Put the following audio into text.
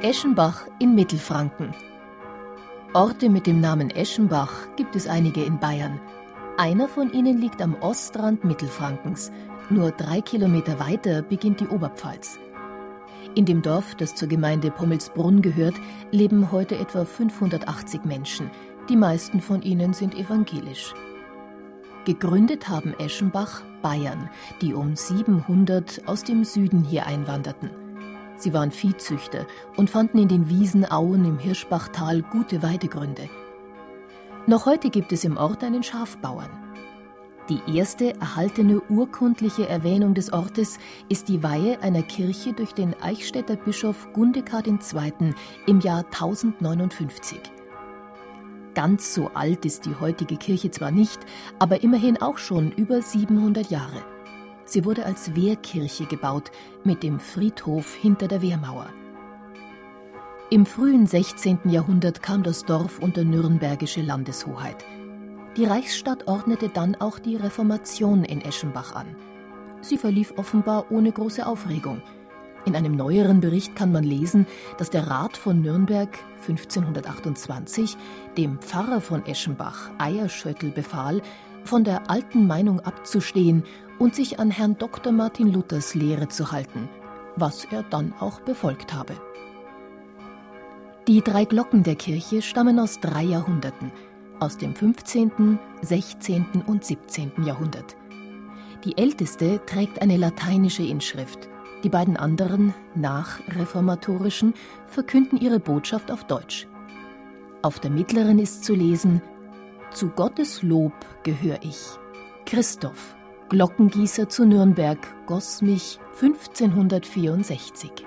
Eschenbach in Mittelfranken. Orte mit dem Namen Eschenbach gibt es einige in Bayern. Einer von ihnen liegt am Ostrand Mittelfrankens. Nur drei Kilometer weiter beginnt die Oberpfalz. In dem Dorf, das zur Gemeinde Pommelsbrunn gehört, leben heute etwa 580 Menschen. Die meisten von ihnen sind evangelisch. Gegründet haben Eschenbach Bayern, die um 700 aus dem Süden hier einwanderten. Sie waren Viehzüchter und fanden in den Wiesenauen im Hirschbachtal gute Weidegründe. Noch heute gibt es im Ort einen Schafbauern. Die erste erhaltene urkundliche Erwähnung des Ortes ist die Weihe einer Kirche durch den Eichstätter Bischof Gundekar II. im Jahr 1059. Ganz so alt ist die heutige Kirche zwar nicht, aber immerhin auch schon über 700 Jahre. Sie wurde als Wehrkirche gebaut, mit dem Friedhof hinter der Wehrmauer. Im frühen 16. Jahrhundert kam das Dorf unter nürnbergische Landeshoheit. Die Reichsstadt ordnete dann auch die Reformation in Eschenbach an. Sie verlief offenbar ohne große Aufregung. In einem neueren Bericht kann man lesen, dass der Rat von Nürnberg 1528 dem Pfarrer von Eschenbach, Eierschöttl, befahl, von der alten Meinung abzustehen und sich an Herrn Dr. Martin Luthers Lehre zu halten, was er dann auch befolgt habe. Die drei Glocken der Kirche stammen aus drei Jahrhunderten, aus dem 15., 16. und 17. Jahrhundert. Die älteste trägt eine lateinische Inschrift, die beiden anderen, nachreformatorischen, verkünden ihre Botschaft auf Deutsch. Auf der mittleren ist zu lesen Zu Gottes Lob gehör ich. Christoph, Glockengießer zu Nürnberg, goss mich 1564.